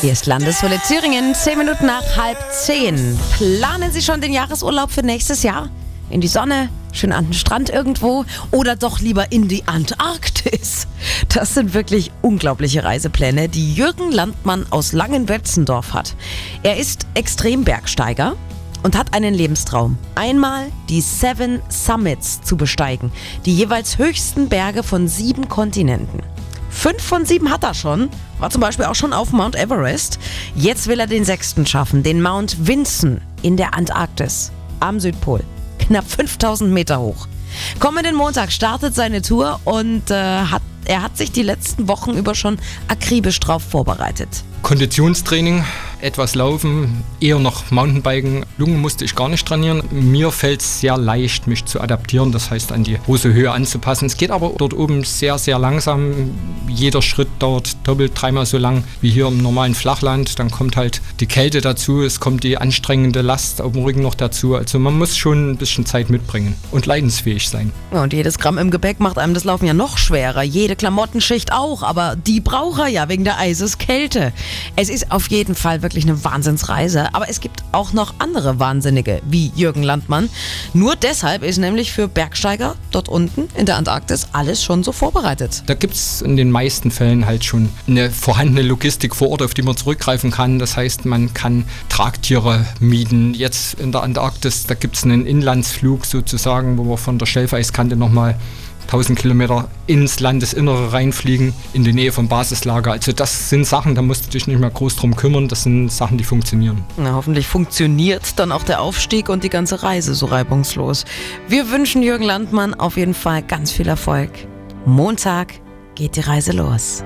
Hier ist Landeswelle Thüringen, 10 Minuten nach halb 10. Planen Sie schon den Jahresurlaub für nächstes Jahr? In die Sonne, schön an den Strand irgendwo oder doch lieber in die Antarktis? Das sind wirklich unglaubliche Reisepläne, die Jürgen Landmann aus Langenwetzendorf hat. Er ist Extrembergsteiger und hat einen Lebenstraum. Einmal die Seven Summits zu besteigen, die jeweils höchsten Berge von sieben Kontinenten. Fünf von sieben hat er schon, war zum Beispiel auch schon auf Mount Everest. Jetzt will er den sechsten schaffen, den Mount Vinson in der Antarktis am Südpol. Knapp 5000 Meter hoch. Kommenden Montag startet seine Tour und äh, hat, er hat sich die letzten Wochen über schon akribisch drauf vorbereitet. Konditionstraining, etwas Laufen, eher noch Mountainbiken. Lungen musste ich gar nicht trainieren. Mir fällt es sehr leicht, mich zu adaptieren, das heißt an die große Höhe anzupassen. Es geht aber dort oben sehr, sehr langsam. Jeder Schritt dauert doppelt, dreimal so lang wie hier im normalen Flachland. Dann kommt halt die Kälte dazu, es kommt die anstrengende Last auf dem Rücken noch dazu. Also man muss schon ein bisschen Zeit mitbringen und leidensfähig sein. Ja, und jedes Gramm im Gepäck macht einem das Laufen ja noch schwerer. Jede Klamottenschicht auch, aber die braucht er ja wegen der Eiseskälte. Es ist auf jeden Fall wirklich eine Wahnsinnsreise, aber es gibt auch noch andere Wahnsinnige, wie Jürgen Landmann. Nur deshalb ist nämlich für Bergsteiger dort unten in der Antarktis alles schon so vorbereitet. Da gibt es in den meisten Fällen halt schon eine vorhandene Logistik vor Ort, auf die man zurückgreifen kann. Das heißt, man kann Tragtiere mieten. Jetzt in der Antarktis, da gibt es einen Inlandsflug sozusagen, wo wir von der Schelfeiskante nochmal 1000 Kilometer ins Landesinnere reinfliegen, in die Nähe vom Basislager. Also das sind Sachen, da musst du dich nicht mehr groß drum kümmern. Das sind Sachen, die funktionieren. Na, hoffentlich funktioniert dann auch der Aufstieg und die ganze Reise so reibungslos. Wir wünschen Jürgen Landmann auf jeden Fall ganz viel Erfolg. Montag geht die Reise los.